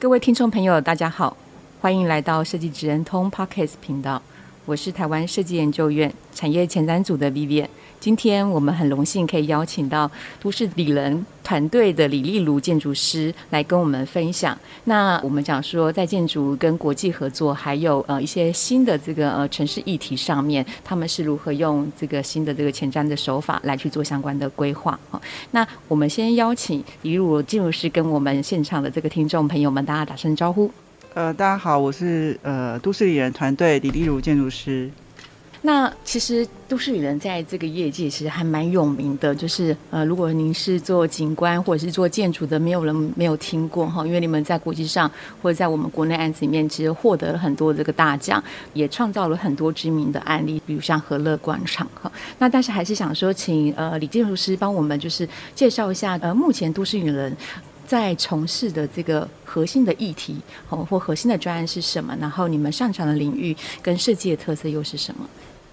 各位听众朋友，大家好，欢迎来到设计职人通 Podcast 频道。我是台湾设计研究院产业前瞻组的 Vivian。今天我们很荣幸可以邀请到都市里人团队的李立如建筑师来跟我们分享。那我们讲说，在建筑跟国际合作，还有呃一些新的这个呃城市议题上面，他们是如何用这个新的这个前瞻的手法来去做相关的规划。好，那我们先邀请李立儒建筑师跟我们现场的这个听众朋友们，大家打声招呼。呃，大家好，我是呃都市里人团队李立如建筑师。那其实都市里人在这个业界其实还蛮有名的，就是呃，如果您是做景观或者是做建筑的，没有人没有听过哈，因为你们在国际上或者在我们国内案子里面，其实获得了很多这个大奖，也创造了很多知名的案例，比如像和乐广场哈。那但是还是想说，请呃李建筑师帮我们就是介绍一下呃，目前都市里人在从事的这个核心的议题哦，或核心的专案是什么？然后你们擅长的领域跟设计的特色又是什么？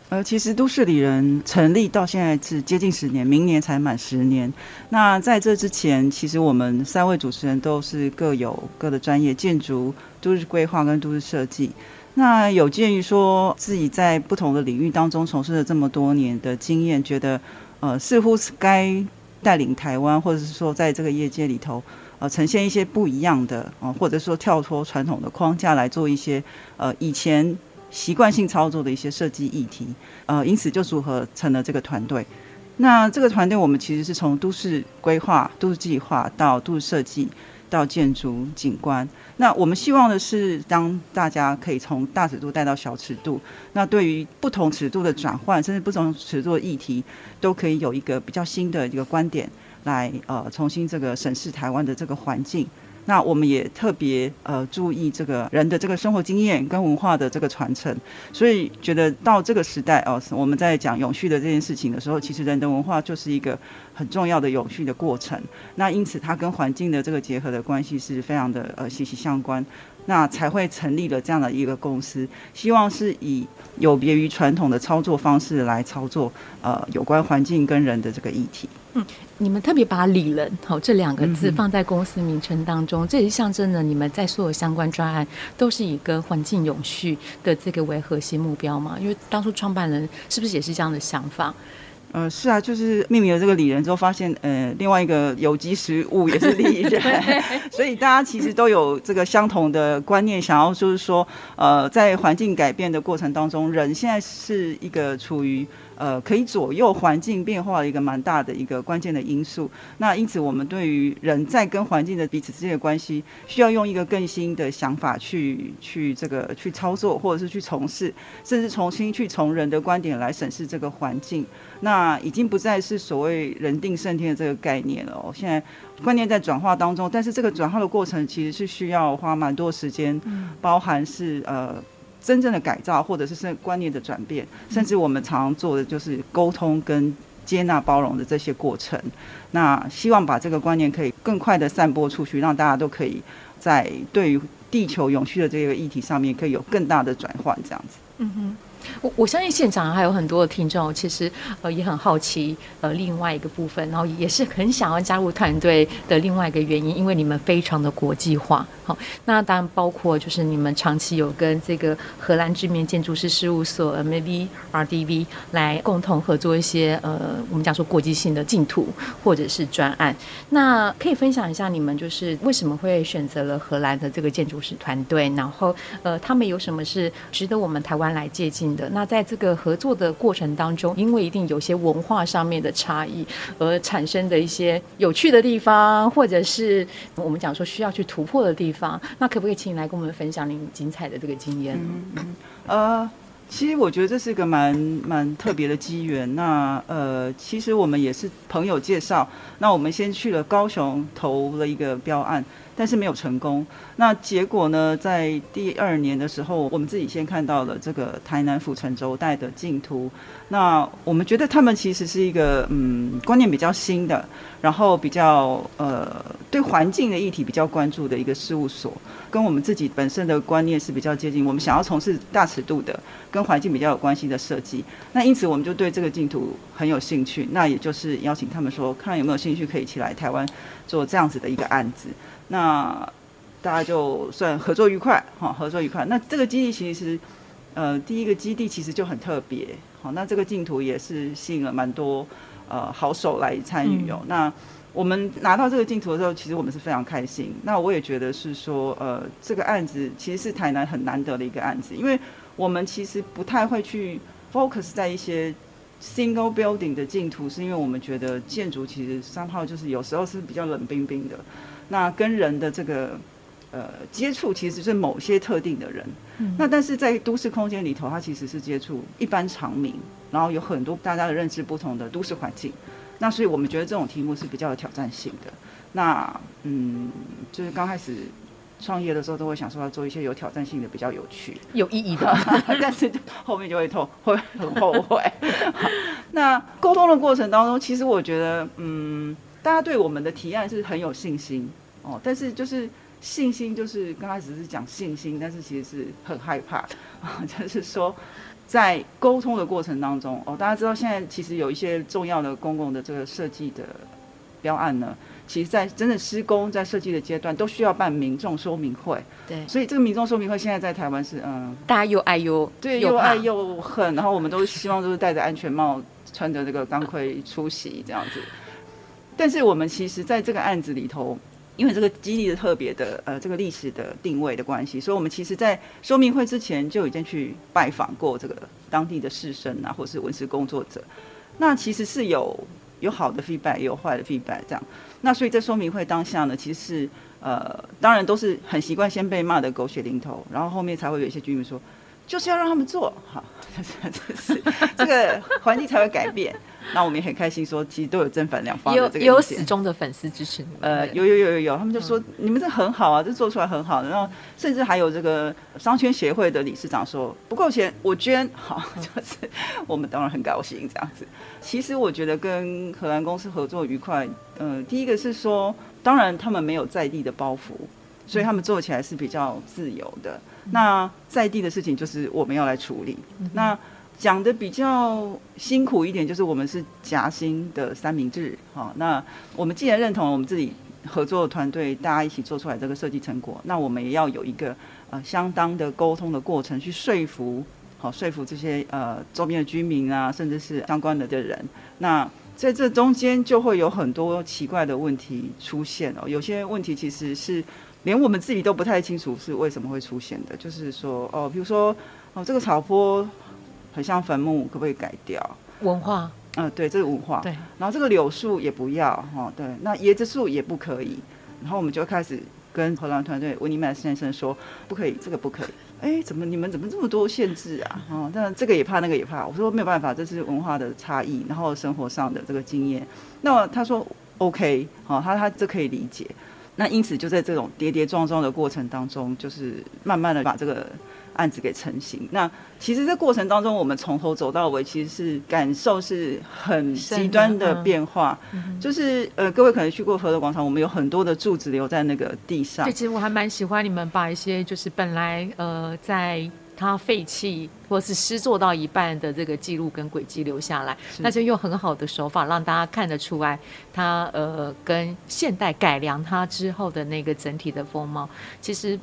呃，其实都市里人成立到现在是接近十年，明年才满十年。那在这之前，其实我们三位主持人都是各有各的专业，建筑、都市规划跟都市设计。那有鉴于说自己在不同的领域当中从事了这么多年的经验，觉得呃似乎是该带领台湾，或者是说在这个业界里头呃呈现一些不一样的、呃，或者说跳脱传统的框架来做一些呃以前。习惯性操作的一些设计议题，呃，因此就组合成了这个团队。那这个团队，我们其实是从都市规划、都市计划到都市设计，到建筑景观。那我们希望的是，当大家可以从大尺度带到小尺度，那对于不同尺度的转换，甚至不同尺度的议题，都可以有一个比较新的一个观点来呃重新这个审视台湾的这个环境。那我们也特别呃注意这个人的这个生活经验跟文化的这个传承，所以觉得到这个时代哦，我们在讲永续的这件事情的时候，其实人的文化就是一个很重要的永续的过程。那因此它跟环境的这个结合的关系是非常的呃息息相关。那才会成立了这样的一个公司，希望是以有别于传统的操作方式来操作呃有关环境跟人的这个议题。嗯，你们特别把“理人”好这两个字放在公司名称当中，嗯、这也象征了你们在所有相关专案都是以跟环境永续的这个为核心目标嘛？因为当初创办人是不是也是这样的想法？呃，是啊，就是命名了这个里人之后，发现呃，另外一个有机食物也是里人，所以大家其实都有这个相同的观念，想要就是说，呃，在环境改变的过程当中，人现在是一个处于。呃，可以左右环境变化的一个蛮大的一个关键的因素。那因此，我们对于人在跟环境的彼此之间的关系，需要用一个更新的想法去去这个去操作，或者是去从事，甚至重新去从人的观点来审视这个环境。那已经不再是所谓人定胜天的这个概念了哦。现在观念在转化当中，但是这个转化的过程其实是需要花蛮多时间，包含是呃。真正的改造，或者是是观念的转变，甚至我们常常做的就是沟通跟接纳包容的这些过程。那希望把这个观念可以更快的散播出去，让大家都可以在对于地球永续的这个议题上面，可以有更大的转换，这样子。嗯哼。我相信现场还有很多的听众，其实呃也很好奇呃另外一个部分，然后也是很想要加入团队的另外一个原因，因为你们非常的国际化。好，那当然包括就是你们长期有跟这个荷兰知名建筑师事务所 MAB RDV 来共同合作一些呃我们讲说国际性的净土或者是专案。那可以分享一下你们就是为什么会选择了荷兰的这个建筑师团队，然后呃他们有什么是值得我们台湾来借鉴的？那在这个合作的过程当中，因为一定有些文化上面的差异而产生的一些有趣的地方，或者是我们讲说需要去突破的地方，那可不可以请你来跟我们分享您精彩的这个经验？嗯，呃，其实我觉得这是一个蛮蛮特别的机缘。那呃，其实我们也是朋友介绍，那我们先去了高雄投了一个标案。但是没有成功。那结果呢？在第二年的时候，我们自己先看到了这个台南府城轴带的净图。那我们觉得他们其实是一个嗯观念比较新的，然后比较呃对环境的议题比较关注的一个事务所，跟我们自己本身的观念是比较接近。我们想要从事大尺度的跟环境比较有关系的设计。那因此我们就对这个净图很有兴趣。那也就是邀请他们说，看有没有兴趣可以一起来台湾做这样子的一个案子。那大家就算合作愉快，哈，合作愉快。那这个基地其实，呃，第一个基地其实就很特别，好，那这个竞图也是吸引了蛮多呃好手来参与哦。嗯、那我们拿到这个竞图的时候，其实我们是非常开心。那我也觉得是说，呃，这个案子其实是台南很难得的一个案子，因为我们其实不太会去 focus 在一些 single building 的竞图，是因为我们觉得建筑其实三号就是有时候是比较冷冰冰的。那跟人的这个呃接触，其实是某些特定的人。嗯。那但是在都市空间里头，它其实是接触一般常民，然后有很多大家的认知不同的都市环境。那所以我们觉得这种题目是比较有挑战性的。那嗯，就是刚开始创业的时候，都会想说要做一些有挑战性的、比较有趣、有意义的，但是后面就会痛，会很后悔。那沟通的过程当中，其实我觉得嗯。大家对我们的提案是很有信心哦，但是就是信心，就是刚开始是讲信心，但是其实是很害怕啊。就是说，在沟通的过程当中哦，大家知道现在其实有一些重要的公共的这个设计的标案呢，其实在真的施工在设计的阶段都需要办民众说明会。对，所以这个民众说明会现在在台湾是嗯，大家又爱又对，又爱又恨，然后我们都希望都是戴着安全帽，穿着这个钢盔出席这样子。但是我们其实在这个案子里头，因为这个基地的特别的呃这个历史的定位的关系，所以我们其实在说明会之前就已经去拜访过这个当地的士绅啊，或是文史工作者。那其实是有有好的 feedback，也有坏的 feedback 这样。那所以在说明会当下呢，其实是呃当然都是很习惯先被骂得狗血淋头，然后后面才会有一些居民说，就是要让他们做好，这是这个环境才会改变。那我们也很开心，说其实都有正反两方的这个。有有死忠的粉丝支持你们。呃，有有有有有，他们就说、嗯、你们这很好啊，这做出来很好。然后甚至还有这个商圈协会的理事长说不够钱，我捐。好，就是我们当然很高兴这样子。其实我觉得跟荷兰公司合作愉快。嗯、呃，第一个是说，当然他们没有在地的包袱，所以他们做起来是比较自由的。嗯、那在地的事情就是我们要来处理。嗯、那讲的比较辛苦一点，就是我们是夹心的三明治，好，那我们既然认同我们自己合作的团队，大家一起做出来这个设计成果，那我们也要有一个呃相当的沟通的过程，去说服，好说服这些呃周边的居民啊，甚至是相关的的人。那在这中间就会有很多奇怪的问题出现哦，有些问题其实是连我们自己都不太清楚是为什么会出现的，就是说哦，比如说哦这个草坡。很像坟墓，可不可以改掉？文化，嗯，对，这是文化。对，然后这个柳树也不要，哈，对，那椰子树也不可以。然后我们就开始跟荷兰团队温尼曼先生说，不可以，这个不可以。哎，怎么你们怎么这么多限制啊？哦，但这个也怕，那个也怕。我说没有办法，这是文化的差异，然后生活上的这个经验。那他说 OK，好，他他这可以理解。那因此就在这种跌跌撞撞的过程当中，就是慢慢的把这个。案子给成型。那其实这过程当中，我们从头走到尾，其实是感受是很极端的变化。嗯、就是呃，各位可能去过河德广场，我们有很多的柱子留在那个地上。对，其实我还蛮喜欢你们把一些就是本来呃在它废弃或是失作到一半的这个记录跟轨迹留下来，那就用很好的手法让大家看得出来它呃跟现代改良它之后的那个整体的风貌，其实。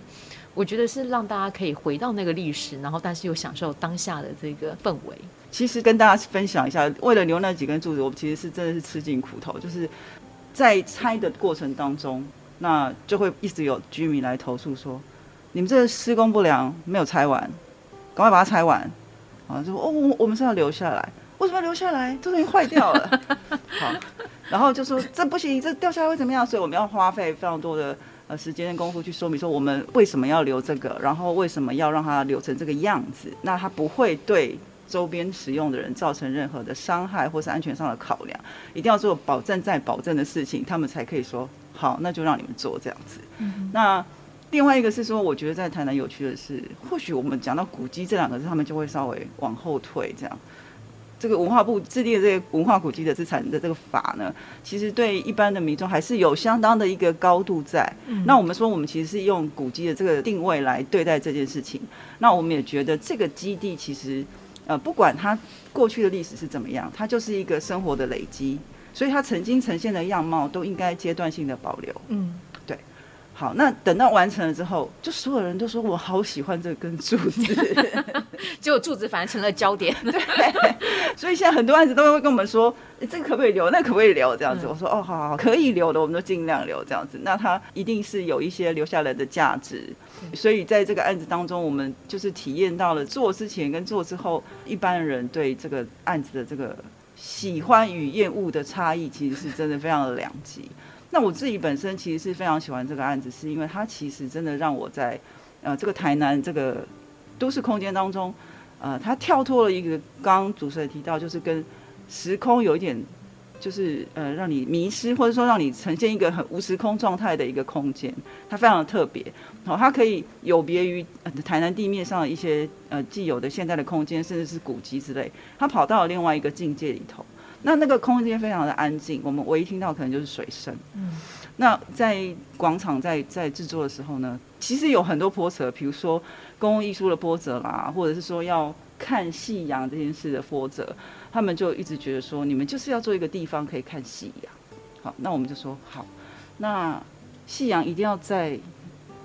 我觉得是让大家可以回到那个历史，然后但是又享受当下的这个氛围。其实跟大家分享一下，为了留那几根柱子，我们其实是真的是吃尽苦头。就是在拆的过程当中，那就会一直有居民来投诉说，你们这个施工不良，没有拆完，赶快把它拆完。啊，就说哦，我我们是要留下来，为什么要留下来？这东西坏掉了。好，然后就说这不行，这掉下来会怎么样？所以我们要花费非常多的。呃时间跟功夫去说明说我们为什么要留这个，然后为什么要让它留成这个样子，那它不会对周边使用的人造成任何的伤害或是安全上的考量，一定要做保证再保证的事情，他们才可以说好，那就让你们做这样子。嗯、那另外一个是说，我觉得在台南有趣的是，或许我们讲到古迹这两个字，他们就会稍微往后退这样。这个文化部制定的这个文化古迹的资产的这个法呢，其实对一般的民众还是有相当的一个高度在。嗯、那我们说，我们其实是用古迹的这个定位来对待这件事情。那我们也觉得这个基地其实，呃，不管它过去的历史是怎么样，它就是一个生活的累积，所以它曾经呈现的样貌都应该阶段性的保留。嗯。好，那等到完成了之后，就所有人都说我好喜欢这根柱子，结果柱子反而成了焦点。对，所以现在很多案子都会跟我们说，欸、这个可不可以留？那个、可不可以留？这样子，嗯、我说哦，好好好，可以留的，我们都尽量留这样子。那它一定是有一些留下来的价值，所以在这个案子当中，我们就是体验到了做之前跟做之后，一般人对这个案子的这个喜欢与厌恶的差异，其实是真的非常的两极。那我自己本身其实是非常喜欢这个案子，是因为它其实真的让我在，呃，这个台南这个都市空间当中，呃，它跳脱了一个刚刚主持人提到，就是跟时空有一点，就是呃，让你迷失，或者说让你呈现一个很无时空状态的一个空间，它非常的特别，好，它可以有别于台南地面上的一些呃既有的现在的空间，甚至是古迹之类，它跑到了另外一个境界里头。那那个空间非常的安静，我们唯一听到可能就是水声。嗯，那在广场在在制作的时候呢，其实有很多波折，比如说公共艺术的波折啦，或者是说要看夕阳这件事的波折，他们就一直觉得说，你们就是要做一个地方可以看夕阳。好，那我们就说好，那夕阳一定要在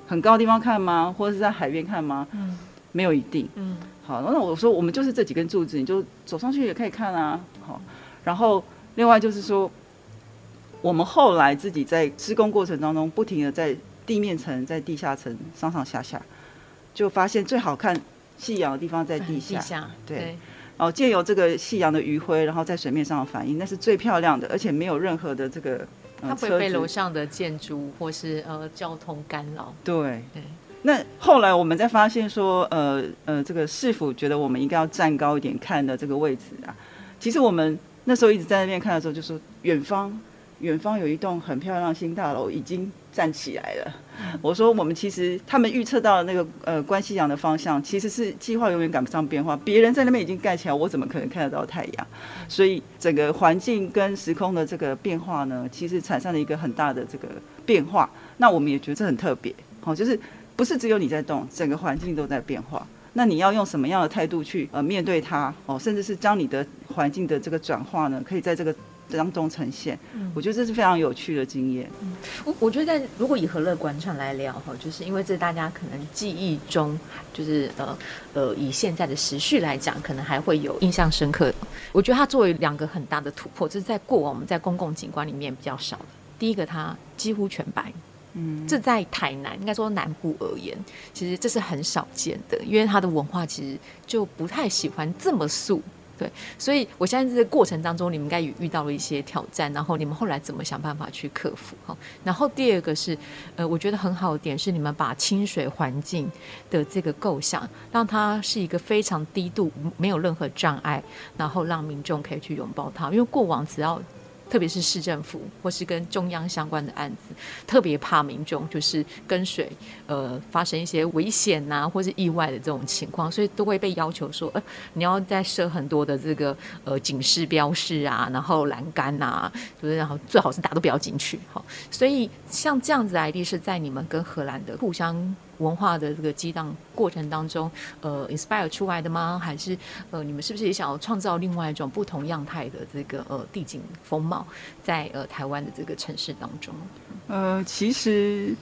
很高的地方看吗？或者是在海边看吗？嗯，没有一定。嗯，好，那我说我们就是这几根柱子，你就走上去也可以看啊。好。然后，另外就是说，我们后来自己在施工过程当中，不停的在地面层、在地下层上上下下，就发现最好看夕阳的地方在地下。地下对。对然后借由这个夕阳的余晖，然后在水面上的反应，那是最漂亮的，而且没有任何的这个。呃、它不会被楼上的建筑或是呃交通干扰。对对。那后来我们再发现说，呃呃，这个市府觉得我们应该要站高一点看的这个位置啊，其实我们。那时候一直在那边看的时候，就说远方，远方有一栋很漂亮的新大楼已经站起来了。我说我们其实他们预测到那个呃观夕阳的方向，其实是计划永远赶不上变化。别人在那边已经盖起来，我怎么可能看得到太阳？所以整个环境跟时空的这个变化呢，其实产生了一个很大的这个变化。那我们也觉得这很特别，好，就是不是只有你在动，整个环境都在变化。那你要用什么样的态度去呃面对它哦，甚至是将你的环境的这个转化呢，可以在这个当中呈现。嗯，我觉得这是非常有趣的经验。嗯，我我觉得在如果以和乐广场来聊哈，就是因为这大家可能记忆中就是呃呃以现在的时序来讲，可能还会有印象深刻。我觉得它作为两个很大的突破，这是在过往我们在公共景观里面比较少的。第一个，它几乎全白。嗯，这在台南应该说南部而言，其实这是很少见的，因为它的文化其实就不太喜欢这么素，对。所以我相信这个过程当中，你们应该也遇到了一些挑战，然后你们后来怎么想办法去克服？哈。然后第二个是，呃，我觉得很好的点是你们把清水环境的这个构想，让它是一个非常低度，没有任何障碍，然后让民众可以去拥抱它，因为过往只要。特别是市政府或是跟中央相关的案子，特别怕民众就是跟水呃发生一些危险呐、啊，或是意外的这种情况，所以都会被要求说，呃，你要再设很多的这个呃警示标示啊，然后栏杆呐，就是然后最好是大家都不要进去，好，所以像这样子的 ID 是在你们跟荷兰的互相。文化的这个激荡过程当中，呃，inspire 出来的吗？还是呃，你们是不是也想要创造另外一种不同样态的这个呃地景风貌，在呃台湾的这个城市当中？呃，其实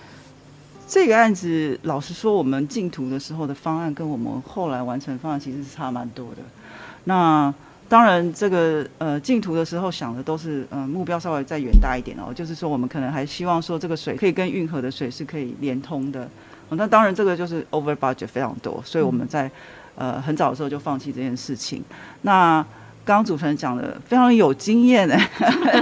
这个案子，老实说，我们竞图的时候的方案跟我们后来完成方案其实是差蛮多的。那当然，这个呃竞图的时候想的都是呃目标稍微再远大一点哦，就是说我们可能还希望说这个水可以跟运河的水是可以连通的。那当然，这个就是 over budget 非常多，所以我们在呃很早的时候就放弃这件事情。那刚刚主持人讲的非常有经验哎，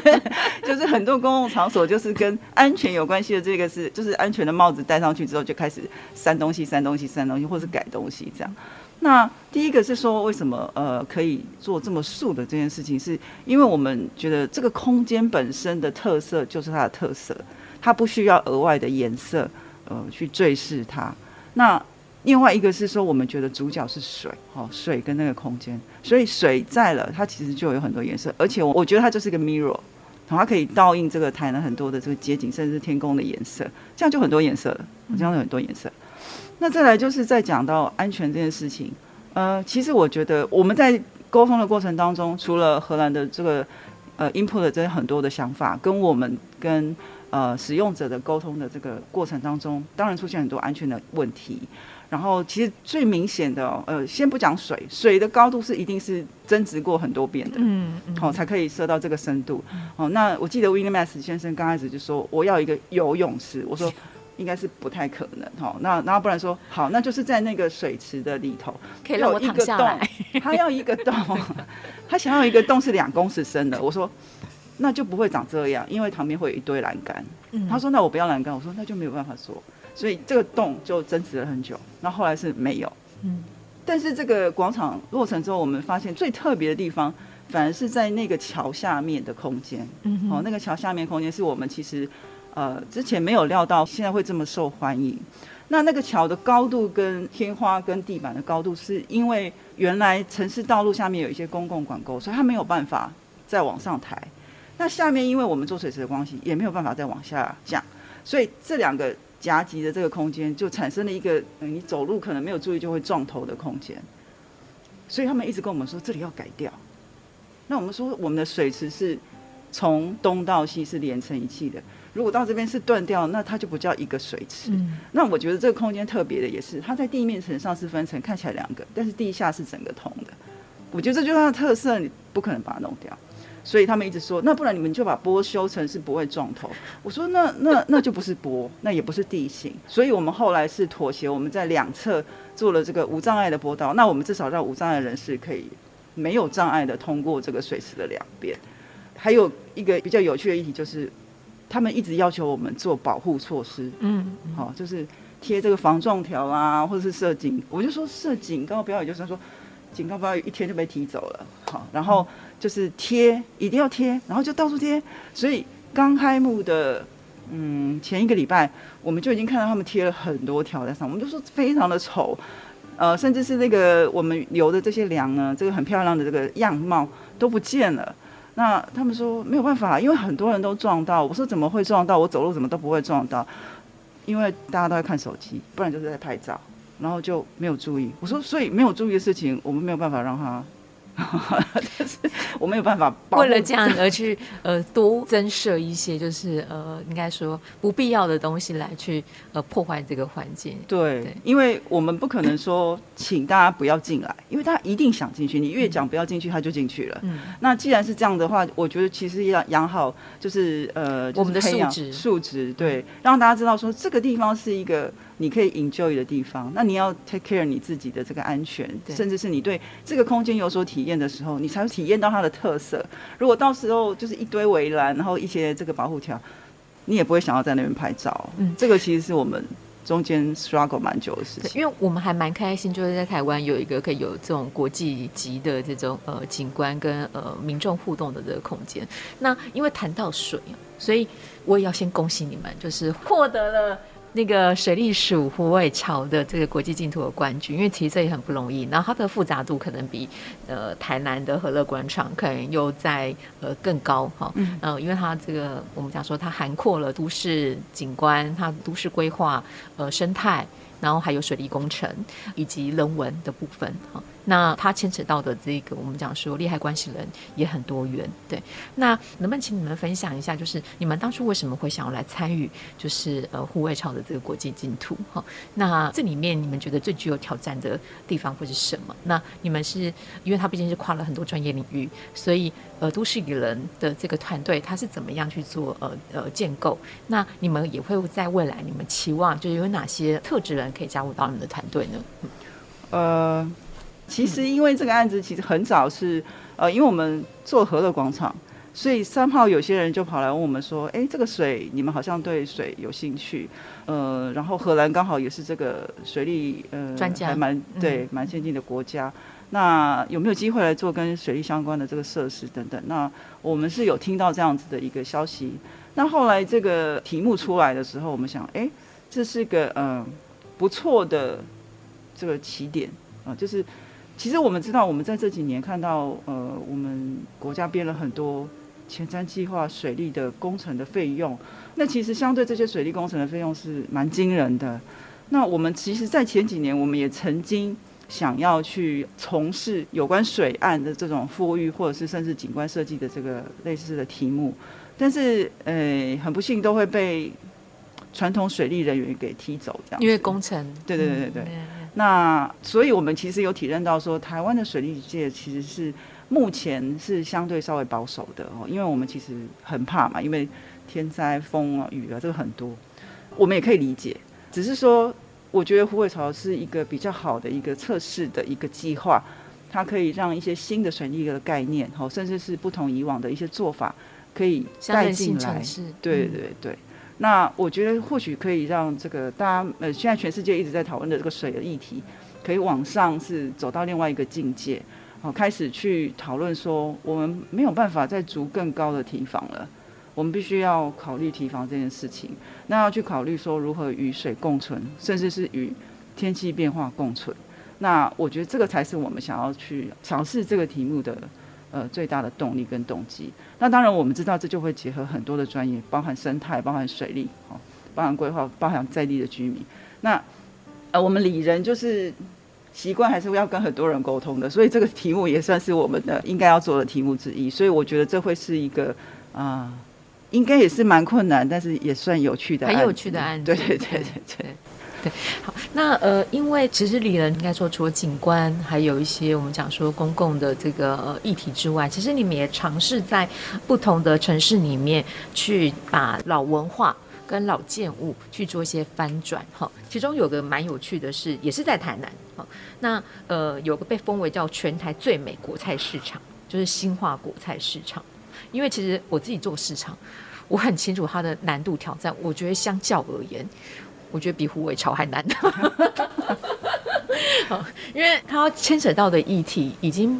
就是很多公共场所就是跟安全有关系的，这个是就是安全的帽子戴上去之后就开始删东西、删东西、删东西，或是改东西这样。那第一个是说为什么呃可以做这么素的这件事情，是因为我们觉得这个空间本身的特色就是它的特色，它不需要额外的颜色呃去坠饰它。那另外一个是说，我们觉得主角是水，哦，水跟那个空间，所以水在了，它其实就有很多颜色，而且我我觉得它就是一个 mirror，它可以倒映这个台南很多的这个街景，甚至天空的颜色，这样就很多颜色了，这样有很多颜色。那再来就是在讲到安全这件事情，呃，其实我觉得我们在沟通的过程当中，除了荷兰的这个呃 input 的这些很多的想法，跟我们跟呃使用者的沟通的这个过程当中，当然出现很多安全的问题。然后其实最明显的，呃，先不讲水，水的高度是一定是增值过很多遍的，嗯，好、嗯哦，才可以设到这个深度。哦，那我记得 William 先生刚开始就说我要一个游泳池，我说 应该是不太可能，哈、哦，那然后不然说好，那就是在那个水池的里头，可以让我躺下来，他要一个洞，他想要一个洞是两公尺深的，我说那就不会长这样，因为旁边会有一堆栏杆。嗯、他说那我不要栏杆，我说那就没有办法做。所以这个洞就争执了很久，那后来是没有。嗯，但是这个广场落成之后，我们发现最特别的地方，反而是在那个桥下面的空间。嗯，哦，那个桥下面空间是我们其实呃之前没有料到，现在会这么受欢迎。那那个桥的高度跟天花跟地板的高度，是因为原来城市道路下面有一些公共管沟，所以它没有办法再往上抬。那下面因为我们做水池的关系，也没有办法再往下降，所以这两个。夹击的这个空间就产生了一个，你走路可能没有注意就会撞头的空间，所以他们一直跟我们说这里要改掉。那我们说我们的水池是从东到西是连成一气的，如果到这边是断掉，那它就不叫一个水池。嗯。那我觉得这个空间特别的也是，它在地面层上是分层，看起来两个，但是地下是整个通的。我觉得这就是它的特色，你不可能把它弄掉。所以他们一直说，那不然你们就把波修成是不会撞头。我说那那那就不是波，那也不是地形。所以我们后来是妥协，我们在两侧做了这个无障碍的波道。那我们至少让无障碍人士可以没有障碍的通过这个水池的两边。还有一个比较有趣的议题就是，他们一直要求我们做保护措施。嗯，好，就是贴这个防撞条啊，或者是设警。我就说设警告标语，也就是说警告标语一天就被踢走了。好，然后。就是贴，一定要贴，然后就到处贴。所以刚开幕的，嗯，前一个礼拜，我们就已经看到他们贴了很多条在上，我们就说非常的丑，呃，甚至是那个我们留的这些梁呢，这个很漂亮的这个样貌都不见了。那他们说没有办法，因为很多人都撞到。我说怎么会撞到？我走路怎么都不会撞到，因为大家都在看手机，不然就是在拍照，然后就没有注意。我说，所以没有注意的事情，我们没有办法让他。但是我没有办法 为了这样而去呃多增设一些就是呃应该说不必要的东西来去呃破坏这个环境。对，对，因为我们不可能说请大家不要进来，因为他一定想进去。你越讲不要进去，他就进去了。嗯。那既然是这样的话，我觉得其实要养好就是呃就是我们的素质素质，对，让大家知道说这个地方是一个。你可以 enjoy 的地方，那你要 take care 你自己的这个安全，甚至是你对这个空间有所体验的时候，你才会体验到它的特色。如果到时候就是一堆围栏，然后一些这个保护条，你也不会想要在那边拍照。嗯，这个其实是我们中间 struggle 蛮久的事情。因为我们还蛮开心，就是在台湾有一个可以有这种国际级的这种呃景观跟呃民众互动的这个空间。那因为谈到水，所以我也要先恭喜你们，就是获得了。那个水利署湖尾桥的这个国际竞图的冠军，因为其实这也很不容易，然后它的复杂度可能比呃台南的和乐广场可能又在呃更高哈，嗯，呃，因为它这个我们讲说它涵括了都市景观、它都市规划、呃生态，然后还有水利工程以及人文的部分哈。那它牵扯到的这个，我们讲说利害关系人也很多元，对。那能不能请你们分享一下，就是你们当初为什么会想要来参与，就是呃户外潮的这个国际净土？哈，那这里面你们觉得最具有挑战的地方会是什么？那你们是因为它毕竟是跨了很多专业领域，所以呃都市里人的这个团队它是怎么样去做呃呃建构？那你们也会在未来，你们期望就是有哪些特质人可以加入到你们的团队呢？呃。其实因为这个案子其实很早是，呃，因为我们做和乐广场。所以三号有些人就跑来问我们说：“哎，这个水你们好像对水有兴趣，呃，然后荷兰刚好也是这个水利呃专家，还蛮对蛮先进的国家，那有没有机会来做跟水利相关的这个设施等等？那我们是有听到这样子的一个消息。那后来这个题目出来的时候，我们想，哎，这是个嗯、呃、不错的这个起点啊、呃，就是其实我们知道，我们在这几年看到呃，我们国家编了很多。前瞻计划水利的工程的费用，那其实相对这些水利工程的费用是蛮惊人的。那我们其实，在前几年，我们也曾经想要去从事有关水岸的这种复育，或者是甚至景观设计的这个类似的题目，但是，呃，很不幸都会被传统水利人员给踢走，这样。因为工程。对对对对对。那所以我们其实有体认到说，台湾的水利界其实是。目前是相对稍微保守的哦，因为我们其实很怕嘛，因为天灾、风啊、雨啊，这个很多，我们也可以理解。只是说，我觉得虎尾潮是一个比较好的一个测试的一个计划，它可以让一些新的水利的概念，哦，甚至是不同以往的一些做法，可以带进来。对对对。那我觉得或许可以让这个大家呃，现在全世界一直在讨论的这个水的议题，可以往上是走到另外一个境界。好开始去讨论说，我们没有办法再筑更高的堤防了，我们必须要考虑堤防这件事情。那要去考虑说，如何与水共存，甚至是与天气变化共存。那我觉得这个才是我们想要去尝试这个题目的呃最大的动力跟动机。那当然，我们知道这就会结合很多的专业，包含生态、包含水利、哦，包含规划、包含在地的居民。那呃，我们里人就是。习惯还是要跟很多人沟通的，所以这个题目也算是我们的应该要做的题目之一。所以我觉得这会是一个啊、呃，应该也是蛮困难，但是也算有趣的，很有趣的案子。对对对对对好，那呃，因为其实里仁应该说除了景观，还有一些我们讲说公共的这个议题之外，其实你们也尝试在不同的城市里面去把老文化。跟老建物去做一些翻转，哈，其中有个蛮有趣的是，也是在台南，哈，那呃有个被封为叫全台最美果菜市场，就是新化果菜市场，因为其实我自己做市场，我很清楚它的难度挑战，我觉得相较而言，我觉得比虎尾巢还难，因为它要牵扯到的议题已经。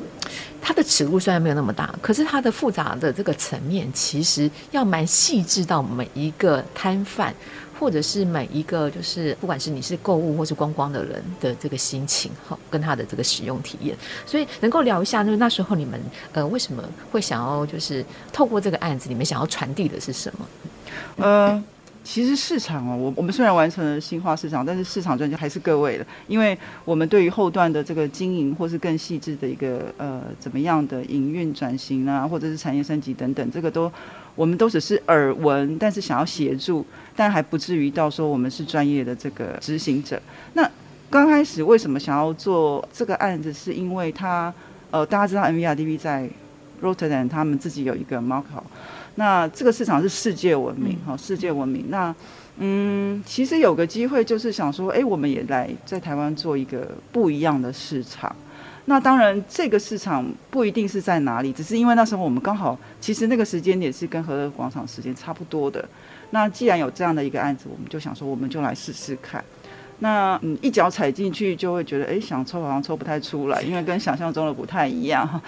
它的尺度虽然没有那么大，可是它的复杂的这个层面，其实要蛮细致到每一个摊贩，或者是每一个就是不管是你是购物或是观光的人的这个心情，哈，跟他的这个使用体验。所以能够聊一下，就是那时候你们呃为什么会想要就是透过这个案子，你们想要传递的是什么？呃。其实市场哦，我我们虽然完成了新化市场，但是市场专家还是各位的，因为我们对于后段的这个经营或是更细致的一个呃怎么样的营运转型啊，或者是产业升级等等，这个都我们都只是耳闻，但是想要协助，但还不至于到说我们是专业的这个执行者。那刚开始为什么想要做这个案子，是因为他呃大家知道 MVRDV 在 Rotterdam 他们自己有一个 Markt。那这个市场是世界闻名，哈，世界闻名。那，嗯，其实有个机会就是想说，哎，我们也来在台湾做一个不一样的市场。那当然，这个市场不一定是在哪里，只是因为那时候我们刚好，其实那个时间点是跟和乐广场时间差不多的。那既然有这样的一个案子，我们就想说，我们就来试试看。那嗯，一脚踩进去就会觉得，哎，想抽好像抽不太出来，因为跟想象中的不太一样。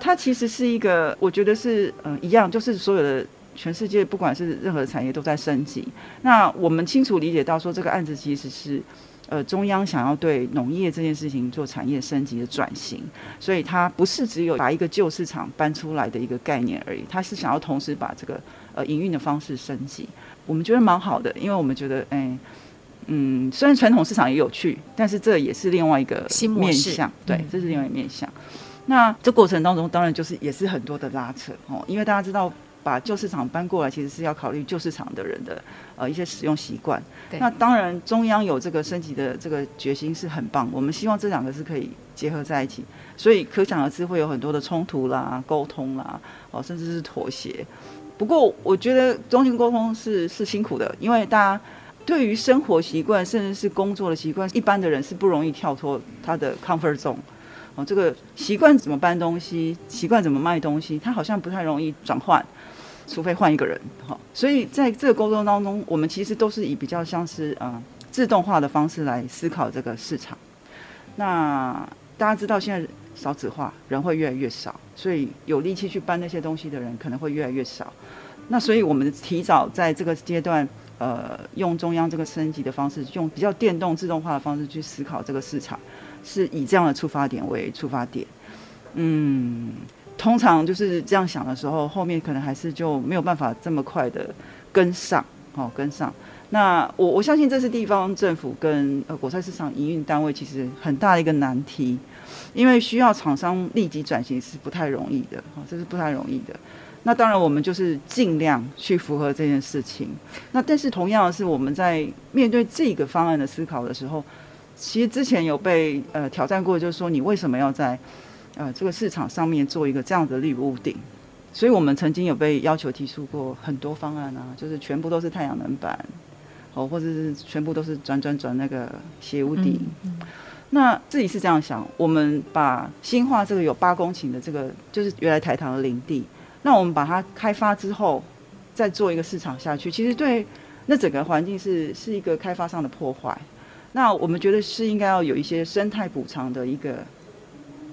它其实是一个，我觉得是嗯一样，就是所有的全世界，不管是任何产业都在升级。那我们清楚理解到说，这个案子其实是呃中央想要对农业这件事情做产业升级的转型，所以它不是只有把一个旧市场搬出来的一个概念而已，它是想要同时把这个呃营运的方式升级。我们觉得蛮好的，因为我们觉得哎嗯，虽然传统市场也有趣，但是这也是另外一个面向，对，这是另外一个面向。那这过程当中，当然就是也是很多的拉扯哦，因为大家知道，把旧市场搬过来，其实是要考虑旧市场的人的呃一些使用习惯。那当然，中央有这个升级的这个决心是很棒，我们希望这两个是可以结合在一起。所以可想而知会有很多的冲突啦、沟通啦，哦，甚至是妥协。不过我觉得中间沟通是是辛苦的，因为大家对于生活习惯甚至是工作的习惯，一般的人是不容易跳脱他的 comfort zone。这个习惯怎么搬东西，习惯怎么卖东西，它好像不太容易转换，除非换一个人。哈，所以在这个沟通当中，我们其实都是以比较像是啊自动化的方式来思考这个市场。那大家知道现在少子化，人会越来越少，所以有力气去搬那些东西的人可能会越来越少。那所以我们提早在这个阶段，呃，用中央这个升级的方式，用比较电动自动化的方式去思考这个市场，是以这样的出发点为出发点。嗯，通常就是这样想的时候，后面可能还是就没有办法这么快的跟上，哦，跟上。那我我相信这是地方政府跟呃果菜市场营运单位其实很大的一个难题，因为需要厂商立即转型是不太容易的，哦，这是不太容易的。那当然我们就是尽量去符合这件事情。那但是同样是，我们在面对这个方案的思考的时候，其实之前有被呃挑战过，就是说你为什么要在呃这个市场上面做一个这样的绿屋顶？所以我们曾经有被要求提出过很多方案啊，就是全部都是太阳能板。哦，或者是全部都是转转转那个斜屋顶。嗯嗯、那自己是这样想，我们把新化这个有八公顷的这个，就是原来台糖的林地，那我们把它开发之后，再做一个市场下去，其实对那整个环境是是一个开发上的破坏。那我们觉得是应该要有一些生态补偿的一个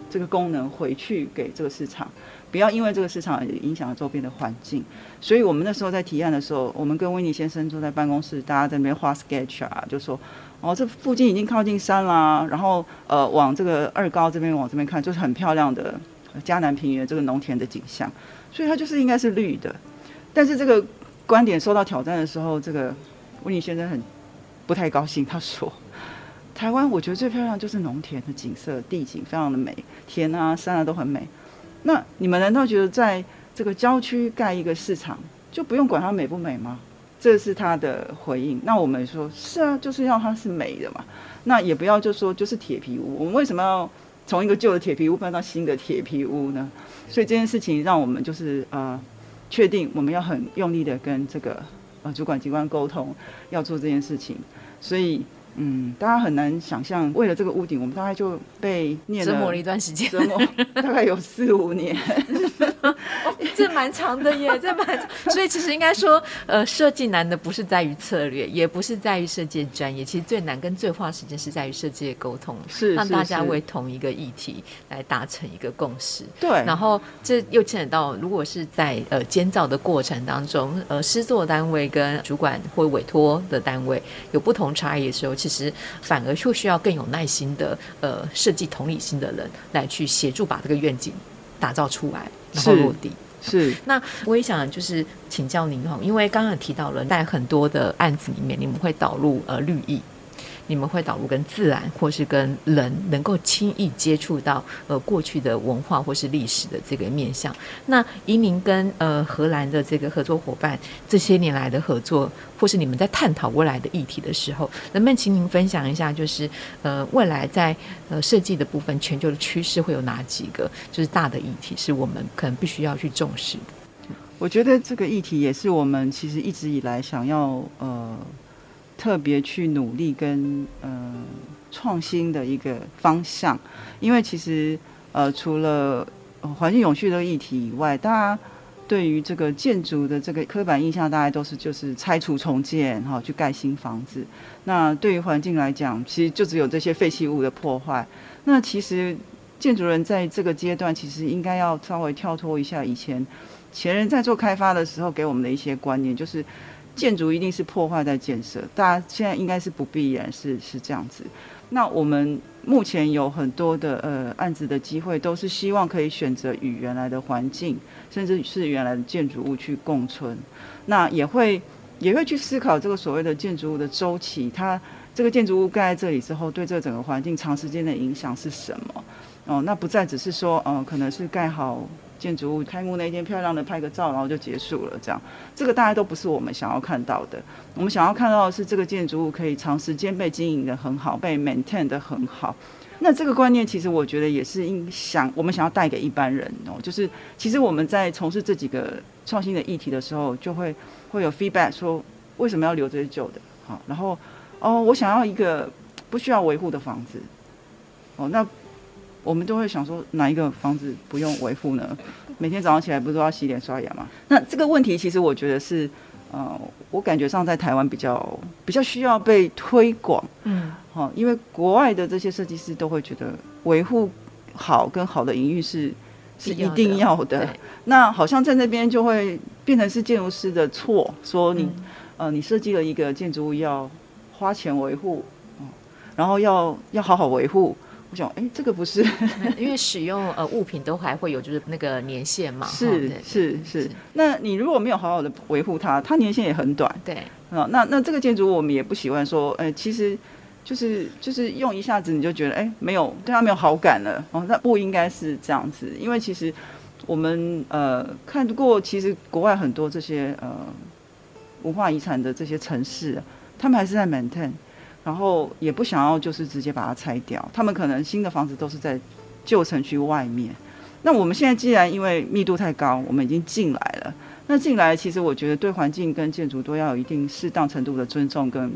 这个功能回去给这个市场。不要因为这个市场影响了周边的环境，所以我们那时候在提案的时候，我们跟温尼先生坐在办公室，大家在那边画 sketch 啊，就说哦，这附近已经靠近山啦，然后呃往这个二高这边往这边看，就是很漂亮的嘉南平原这个农田的景象，所以它就是应该是绿的。但是这个观点受到挑战的时候，这个温尼先生很不太高兴，他说：台湾我觉得最漂亮就是农田的景色，地景非常的美，田啊山啊都很美。那你们难道觉得在这个郊区盖一个市场就不用管它美不美吗？这是他的回应。那我们说是啊，就是要它是美的嘛。那也不要就说就是铁皮屋。我们为什么要从一个旧的铁皮屋搬到新的铁皮屋呢？所以这件事情让我们就是呃确定我们要很用力的跟这个呃主管机关沟通，要做这件事情。所以。嗯，大家很难想象，为了这个屋顶，我们大概就被念折磨了一段时间，折磨 大概有四五年。哦，这蛮长的耶，这蛮长。所以其实应该说，呃，设计难的不是在于策略，也不是在于设计专业，其实最难跟最花时间是在于设计的沟通，是让大家为同一个议题来达成一个共识。对，然后这又牵扯到，如果是在呃监造的过程当中，呃，施作单位跟主管或委托的单位有不同差异的时候，其实反而就需要更有耐心的呃设计同理心的人来去协助把这个愿景打造出来，然后落地。是。那我也想就是请教您哈，因为刚刚提到了在很多的案子里面，你们会导入呃绿意。你们会导入跟自然或是跟人能够轻易接触到呃过去的文化或是历史的这个面向。那移民跟呃荷兰的这个合作伙伴这些年来的合作，或是你们在探讨未来的议题的时候，能不能请您分享一下，就是呃未来在呃设计的部分，全球的趋势会有哪几个就是大的议题，是我们可能必须要去重视的？我觉得这个议题也是我们其实一直以来想要呃。特别去努力跟呃创新的一个方向，因为其实呃除了环境永续的议题以外，大家对于这个建筑的这个刻板印象，大概都是就是拆除重建哈，去盖新房子。那对于环境来讲，其实就只有这些废弃物的破坏。那其实建筑人在这个阶段，其实应该要稍微跳脱一下以前前人在做开发的时候给我们的一些观念，就是。建筑一定是破坏在建设，大家现在应该是不必然是是这样子。那我们目前有很多的呃案子的机会，都是希望可以选择与原来的环境，甚至是原来的建筑物去共存。那也会也会去思考这个所谓的建筑物的周期，它这个建筑物盖在这里之后，对这整个环境长时间的影响是什么？哦，那不再只是说，嗯、可能是盖好。建筑物开幕那一天，漂亮的拍个照，然后就结束了。这样，这个大家都不是我们想要看到的。我们想要看到的是，这个建筑物可以长时间被经营得很好，被 maintain 得很好。那这个观念，其实我觉得也是应想我们想要带给一般人哦。就是其实我们在从事这几个创新的议题的时候，就会会有 feedback 说，为什么要留这些旧的？好，然后哦，我想要一个不需要维护的房子。哦，那。我们都会想说，哪一个房子不用维护呢？每天早上起来不是都要洗脸刷牙吗？那这个问题其实我觉得是，呃，我感觉上在台湾比较比较需要被推广，嗯，好，因为国外的这些设计师都会觉得维护好跟好的营运是是一定要的。那好像在那边就会变成是建筑师的错，说你、嗯、呃你设计了一个建筑物要花钱维护，然后要要好好维护。我想，哎、欸，这个不是，因为使用呃物品都还会有就是那个年限嘛。是是是。那你如果没有好好的维护它，它年限也很短。对。啊，那那这个建筑我们也不喜欢说，哎、欸，其实就是就是用一下子你就觉得，哎、欸，没有对它没有好感了。哦，那不应该是这样子，因为其实我们呃看过，其实国外很多这些呃文化遗产的这些城市，他们还是在 maintain。然后也不想要，就是直接把它拆掉。他们可能新的房子都是在旧城区外面。那我们现在既然因为密度太高，我们已经进来了。那进来，其实我觉得对环境跟建筑都要有一定适当程度的尊重跟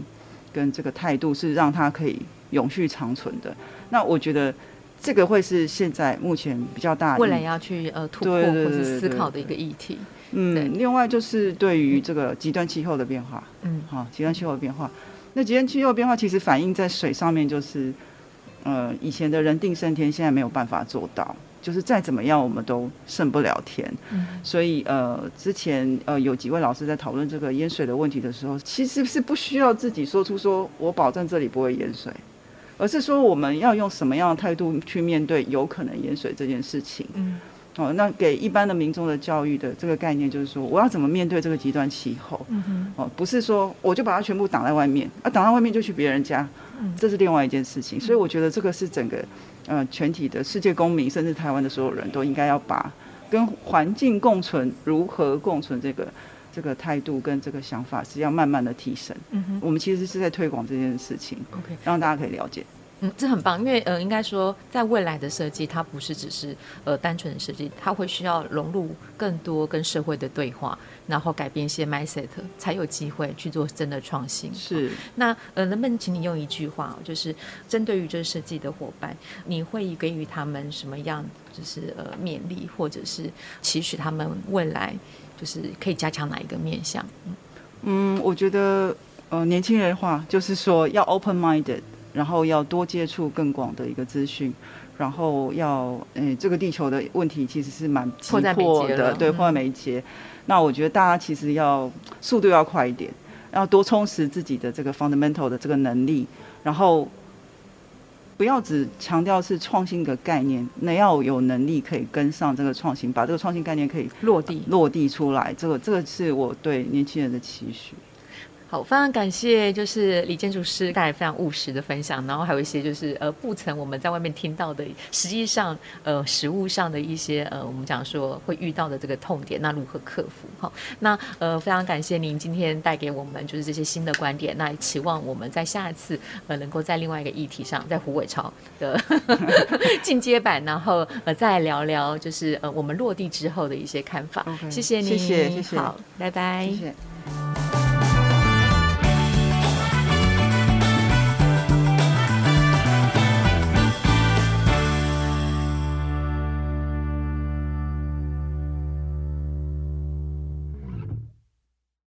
跟这个态度，是让它可以永续长存的。那我觉得这个会是现在目前比较大的未来要去呃突破或者思考的一个议题。嗯，另外就是对于这个极端气候的变化，嗯，好，极端气候的变化。那极端气候变化其实反映在水上面，就是，呃，以前的人定胜天，现在没有办法做到，就是再怎么样我们都胜不了天。嗯。所以呃，之前呃有几位老师在讨论这个淹水的问题的时候，其实是不需要自己说出说我保证这里不会淹水，而是说我们要用什么样的态度去面对有可能淹水这件事情。嗯。哦，那给一般的民众的教育的这个概念就是说，我要怎么面对这个极端气候？嗯、哦，不是说我就把它全部挡在外面，啊，挡在外面就去别人家，这是另外一件事情。所以我觉得这个是整个呃全体的世界公民，甚至台湾的所有人都应该要把跟环境共存、如何共存这个这个态度跟这个想法是要慢慢的提升。嗯哼，我们其实是在推广这件事情，OK，让大家可以了解。嗯，这很棒，因为呃，应该说，在未来的设计，它不是只是呃单纯的设计，它会需要融入更多跟社会的对话，然后改变一些 mindset，才有机会去做真的创新。是，那呃，能不能请你用一句话，就是针对于这设计的伙伴，你会给予他们什么样，就是呃勉励，或者是期许他们未来就是可以加强哪一个面向？嗯，嗯，我觉得呃年轻人话就是说要 open minded。然后要多接触更广的一个资讯，然后要，诶，这个地球的问题其实是蛮急迫的，对，迫在眉睫。嗯。那我觉得大家其实要速度要快一点，要多充实自己的这个 fundamental 的这个能力，然后不要只强调是创新的概念，那要有能力可以跟上这个创新，把这个创新概念可以落地落地出来。这个这个是我对年轻人的期许。好，非常感谢，就是李建筑师刚才非常务实的分享，然后还有一些就是呃不曾我们在外面听到的，实际上呃实物上的一些呃我们讲说会遇到的这个痛点，那如何克服？好，那呃非常感谢您今天带给我们就是这些新的观点，那也期望我们在下一次呃能够在另外一个议题上，在虎尾巢的 进阶版，然后呃再聊聊就是呃我们落地之后的一些看法。Okay, 谢谢您，谢谢，谢谢，好，拜拜，谢谢。